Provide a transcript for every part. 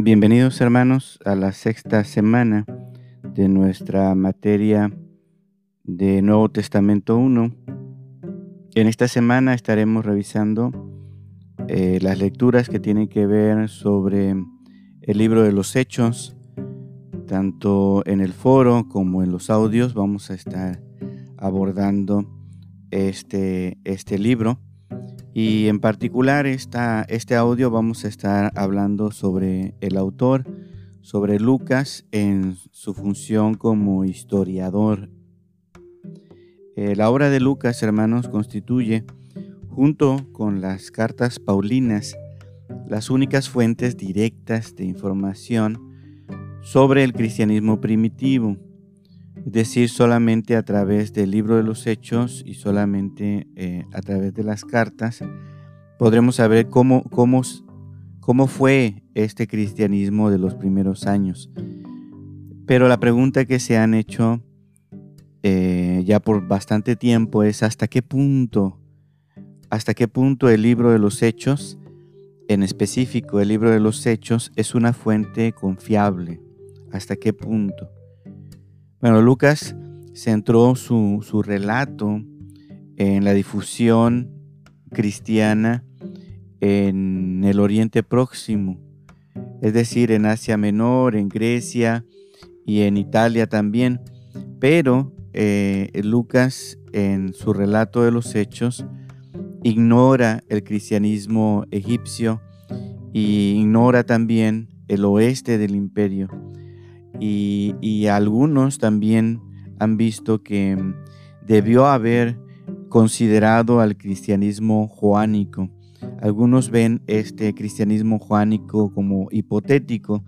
Bienvenidos hermanos a la sexta semana de nuestra materia de Nuevo Testamento 1. En esta semana estaremos revisando eh, las lecturas que tienen que ver sobre el libro de los Hechos, tanto en el foro como en los audios vamos a estar abordando este, este libro. Y en particular esta, este audio vamos a estar hablando sobre el autor, sobre Lucas en su función como historiador. Eh, la obra de Lucas, hermanos, constituye, junto con las cartas paulinas, las únicas fuentes directas de información sobre el cristianismo primitivo, decir, solamente a través del libro de los hechos y solamente eh, a través de las cartas podremos saber cómo, cómo, cómo fue este cristianismo de los primeros años. Pero la pregunta que se han hecho eh, ya por bastante tiempo es hasta qué punto, hasta qué punto el libro de los hechos, en específico el libro de los hechos, es una fuente confiable. ¿Hasta qué punto? Bueno, Lucas centró su, su relato en la difusión cristiana en el Oriente Próximo, es decir, en Asia Menor, en Grecia y en Italia también. Pero eh, Lucas en su relato de los hechos ignora el cristianismo egipcio y ignora también el oeste del imperio y, algunos también han visto que debió haber considerado al cristianismo joánico. Algunos ven este cristianismo joánico como hipotético,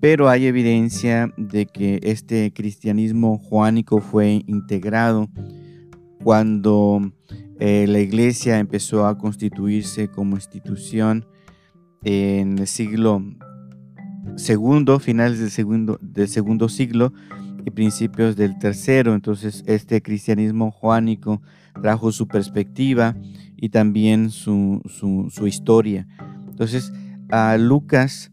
pero hay evidencia de que este cristianismo joánico fue integrado cuando eh, la iglesia empezó a constituirse como institución en el siglo segundo, finales del segundo, del segundo siglo y principios del tercero. Entonces este cristianismo joánico trajo su perspectiva y también su, historia. Entonces a Lucas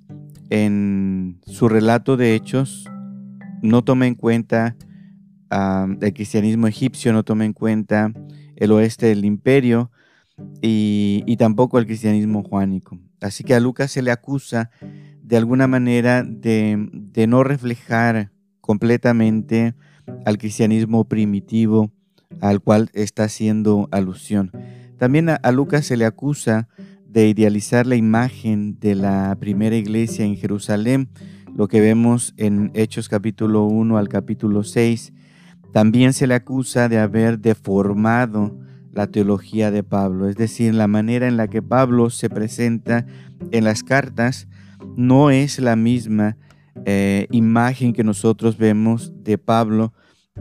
en su relato de hechos no toma en cuenta el cristianismo egipcio, no toma en cuenta el oeste del imperio y, y tampoco el cristianismo joánico. Así que a Lucas se le acusa de alguna manera de, no reflejar completamente al cristianismo primitivo al cual está haciendo alusión. También a, Lucas se le acusa de idealizar la imagen de la primera iglesia en Jerusalén, lo que vemos en Hechos capítulo 1 al capítulo 6. También se le acusa de haber deformado la teología de Pablo, es decir, la manera en la que Pablo se presenta en las cartas no es la misma eh, imagen que nosotros vemos de Pablo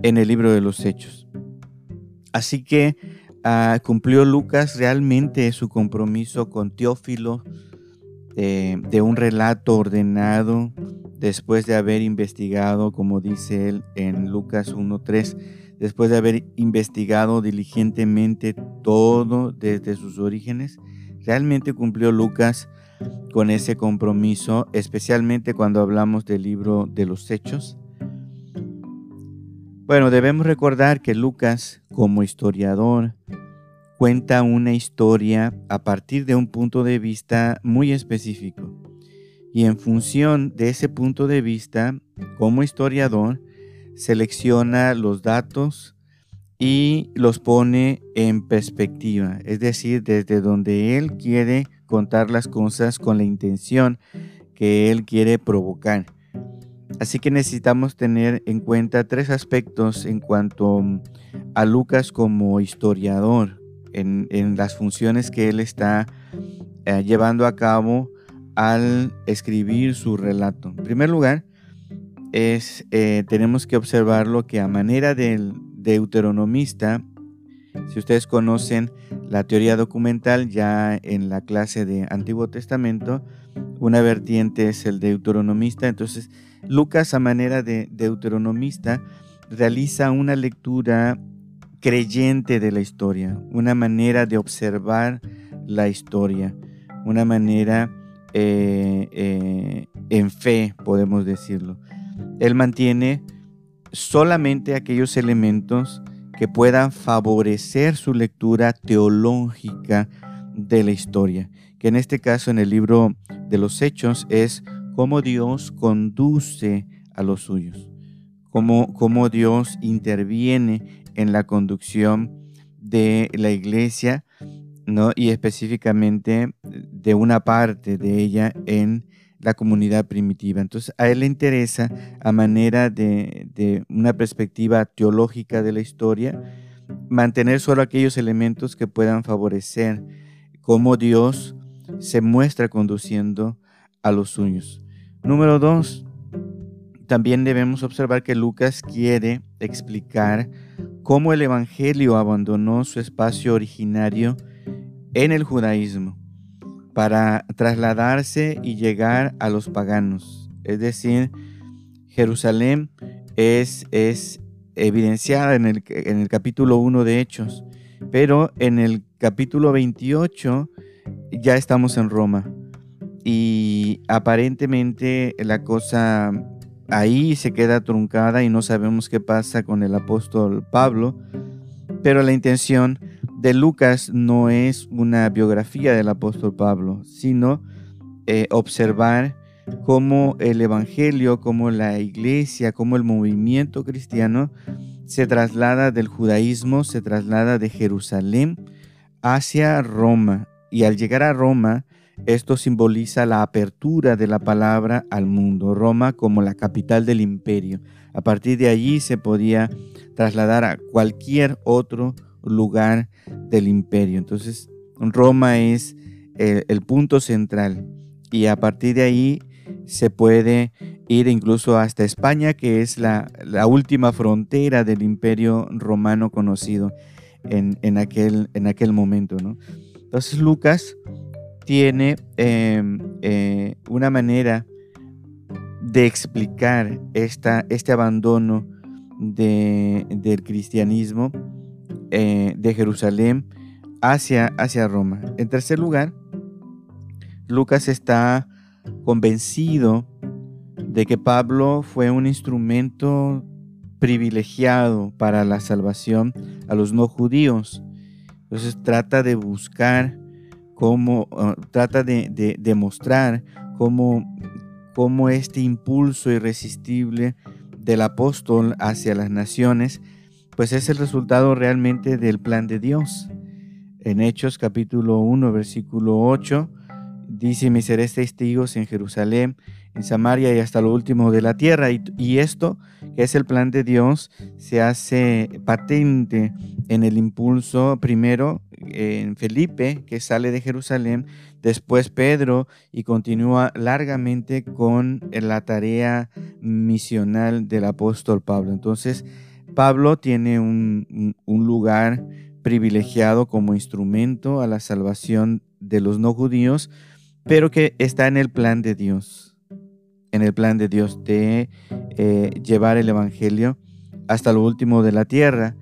en el libro de los Hechos. Así que ah, cumplió Lucas realmente su compromiso con Teófilo eh, de un relato ordenado después de haber investigado, como dice él en Lucas 1.3, después de haber investigado diligentemente todo desde sus orígenes, realmente cumplió Lucas con ese compromiso, especialmente cuando hablamos del libro de los hechos? Bueno, debemos recordar que Lucas, como historiador, cuenta una historia a partir de un punto de vista muy específico. Y en función de ese punto de vista, como historiador, selecciona los datos y los pone en perspectiva, es decir, desde donde él quiere contar las cosas con la intención que Él quiere provocar. Así que necesitamos tener en cuenta tres aspectos en cuanto mm, a Lucas como historiador, en, las funciones que Él está eh, llevando a cabo al escribir su relato. En primer lugar, es, eh, tenemos que observar lo que a manera del deuteronomista, si ustedes conocen la teoría documental, ya en la clase de Antiguo Testamento, una vertiente es el deuteronomista. Entonces, Lucas, a manera de deuteronomista, realiza una lectura creyente de la historia, una manera de observar la historia, una manera eh, eh, en fe, podemos decirlo. Él mantiene solamente aquellos elementos que puedan favorecer su lectura teológica de la historia, que en este caso en el libro de los Hechos es cómo Dios conduce a los suyos, cómo, cómo Dios interviene en la conducción de la iglesia, ¿no? y específicamente de una parte de ella en la comunidad primitiva. Entonces, a él le interesa, a manera de, una perspectiva teológica de la historia, mantener solo aquellos elementos que puedan favorecer cómo Dios se muestra conduciendo a los suyos. Número dos, también debemos observar que Lucas quiere explicar cómo el Evangelio abandonó su espacio originario en el judaísmo para trasladarse y llegar a los paganos. Es decir, Jerusalén es, es evidenciada en el, en el capítulo 1 de Hechos, pero en el capítulo 28 ya estamos en Roma y aparentemente la cosa ahí se queda truncada y no sabemos qué pasa con el apóstol Pablo, pero la intención de Lucas no es una biografía del apóstol Pablo, sino eh, observar cómo el Evangelio, cómo la iglesia, cómo el movimiento cristiano se traslada del judaísmo, se traslada de Jerusalén hacia Roma. Y al llegar a Roma, esto simboliza la apertura de la palabra al mundo, Roma como la capital del imperio. A partir de allí se podía trasladar a cualquier otro lugar del imperio. Entonces, Roma es el, punto central y a partir de ahí se puede ir incluso hasta España, que es la, última frontera del imperio romano conocido en, aquel, en aquel momento. ¿no? Entonces Lucas tiene em, eh, una manera de explicar esta, este abandono del cristianismo eh, de Jerusalén hacia, hacia Roma. En tercer lugar, Lucas está convencido de que Pablo fue un instrumento privilegiado para la salvación a los no judíos. Entonces trata de buscar cómo, ah, trata de demostrar cómo, cómo este impulso irresistible del apóstol hacia las naciones pues es el resultado realmente del plan de Dios. En Hechos capítulo 1, versículo 8, dice, me seréis testigos en Jerusalén, en Samaria y hasta lo último de la tierra. Y, esto, que es el plan de Dios, se hace patente en el impulso primero en Felipe, que sale de Jerusalén, después Pedro y continúa largamente con la tarea misional del apóstol Pablo. Entonces, Pablo tiene un, lugar privilegiado como instrumento a la salvación de los no judíos, pero que está en el plan de Dios, en el plan de Dios de eh, llevar el Evangelio hasta lo último de la tierra,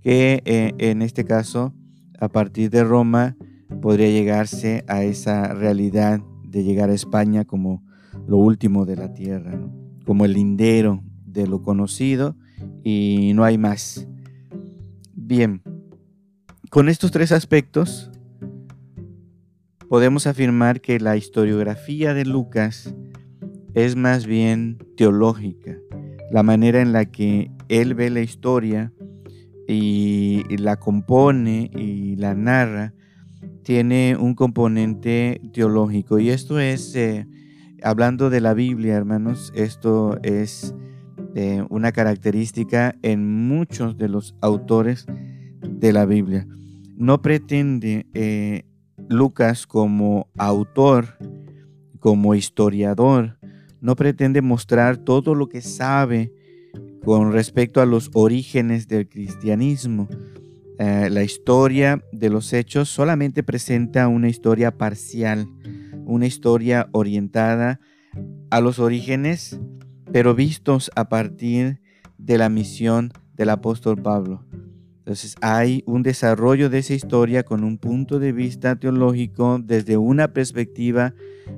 que eh, en este caso, a partir de Roma, podría llegarse a esa realidad de llegar a España como lo último de la tierra, como el lindero de lo conocido y no hay más. Bien, con estos tres aspectos podemos afirmar que la historiografía de Lucas es más bien teológica, la manera en la que él ve la historia y la compone y la narra tiene un componente teológico y esto es, eh, hablando de la Biblia hermanos, esto es una característica en muchos de los autores de la Biblia. No pretende eh, Lucas como autor, como historiador, no pretende mostrar todo lo que sabe con respecto a los orígenes del cristianismo. Eh, la historia de los hechos solamente presenta una historia parcial, una historia orientada a los orígenes pero vistos a partir de la misión del apóstol Pablo. Entonces hay un desarrollo de esa historia con un punto de vista teológico desde una perspectiva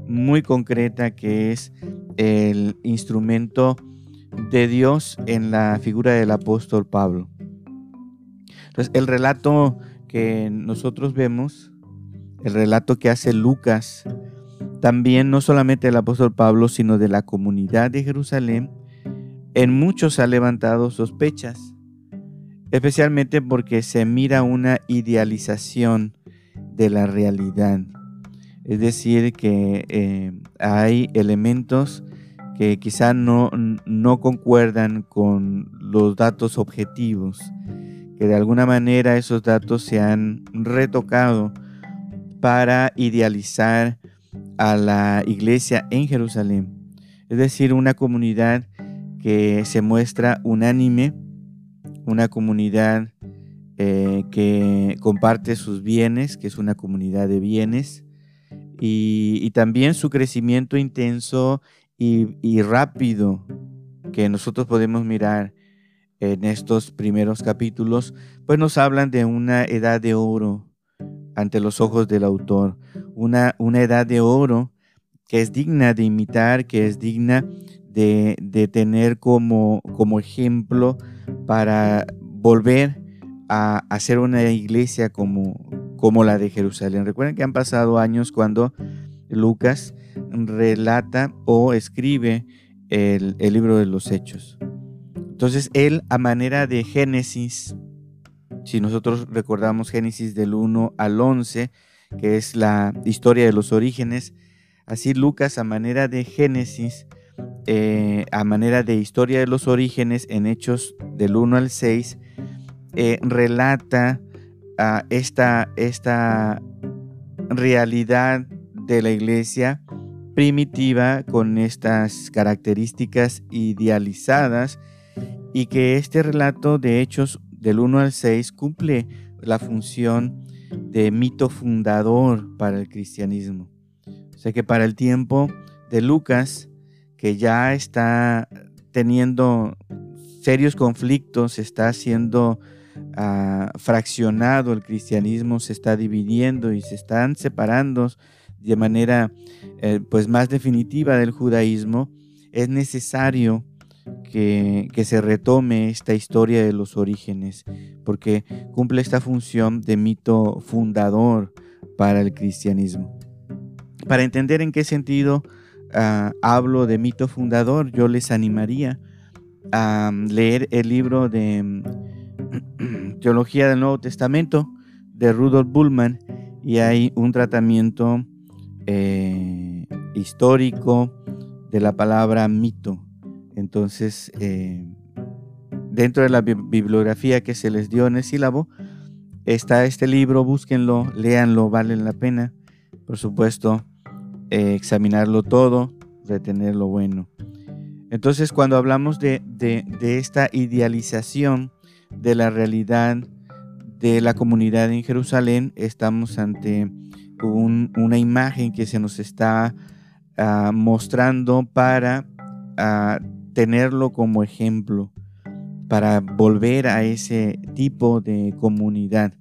muy concreta que es el instrumento de Dios en la figura del apóstol Pablo. Entonces, el relato que nosotros vemos, el relato que hace Lucas, también no solamente del apóstol Pablo, sino de la comunidad de Jerusalén, en muchos ha levantado sospechas, especialmente porque se mira una idealización de la realidad. Es decir, que eh, hay elementos que quizá no, no concuerdan con los datos objetivos, que de alguna manera esos datos se han retocado para idealizar a la iglesia en Jerusalén. Es decir, una comunidad que se muestra unánime, una comunidad eh, que comparte sus bienes, que es una comunidad de bienes, y, también su crecimiento intenso y, rápido que nosotros podemos mirar en estos primeros capítulos, pues nos hablan de una edad de oro ante los ojos del autor, una, una edad de oro que es digna de imitar, que es digna de, de tener como, como ejemplo para volver a hacer una iglesia como, como la de Jerusalén. Recuerden que han pasado años cuando Lucas relata o escribe el, libro de los hechos. Entonces él a manera de Génesis, si nosotros recordamos Génesis del 1 al 11, que es la historia de los orígenes, así Lucas a manera de Génesis, eh, a manera de historia de los orígenes en Hechos del 1 al 6, eh, relata uh, esta, esta realidad de la iglesia primitiva con estas características idealizadas y que este relato de Hechos del 1 al 6 cumple la función de mito fundador para el cristianismo. O sea que para el tiempo de Lucas, que ya está teniendo serios conflictos, está siendo fraccionado el cristianismo, se está dividiendo y se están separando de manera eh, pues más definitiva del judaísmo, es necesario que, se retome esta historia de los orígenes, porque cumple esta función de mito fundador para el cristianismo. Para entender en qué sentido ah, hablo de mito fundador, yo les animaría a leer el libro de Teología del Nuevo Testamento de Rudolf Bullman y hay un tratamiento eh, histórico de la palabra mito. Entonces, eh, dentro de la bibliografía que se les dio en el sílabo, está este libro, búsquenlo, léanlo, vale la pena. Por supuesto, eh, examinarlo todo, retener lo bueno. Entonces, cuando hablamos de, de esta idealización de la realidad de la comunidad en Jerusalén, estamos ante una imagen que se nos está ah, mostrando para ah, tenerlo como ejemplo, para volver a ese tipo de comunidad.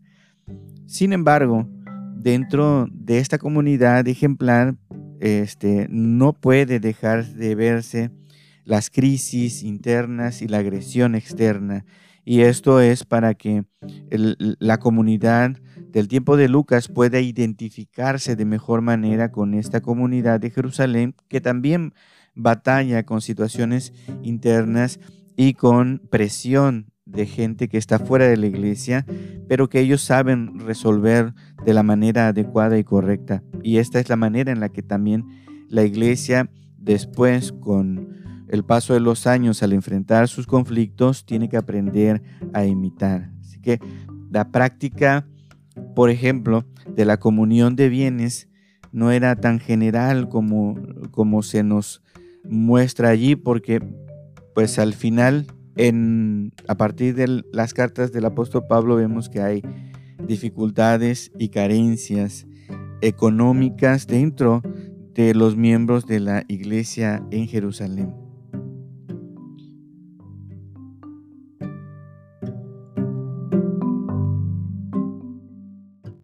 Sin embargo, dentro de esta comunidad ejemplar, este, no puede dejar de verse las crisis internas y la agresión externa y esto es para que la comunidad del tiempo de Lucas pueda identificarse de mejor manera con esta comunidad de Jerusalén que también batalla con situaciones internas y con presión de gente que está fuera de la iglesia, pero que ellos saben resolver de la manera adecuada y correcta. Y esta es la manera en la que también la iglesia después con el paso de los años al enfrentar sus conflictos tiene que aprender a imitar. Así que la práctica, por ejemplo, de la comunión de bienes no era tan general como, como se nos muestra allí, porque pues al final, en, a partir de las cartas del apóstol Pablo, vemos que hay dificultades y carencias económicas dentro de los miembros de la iglesia en Jerusalén.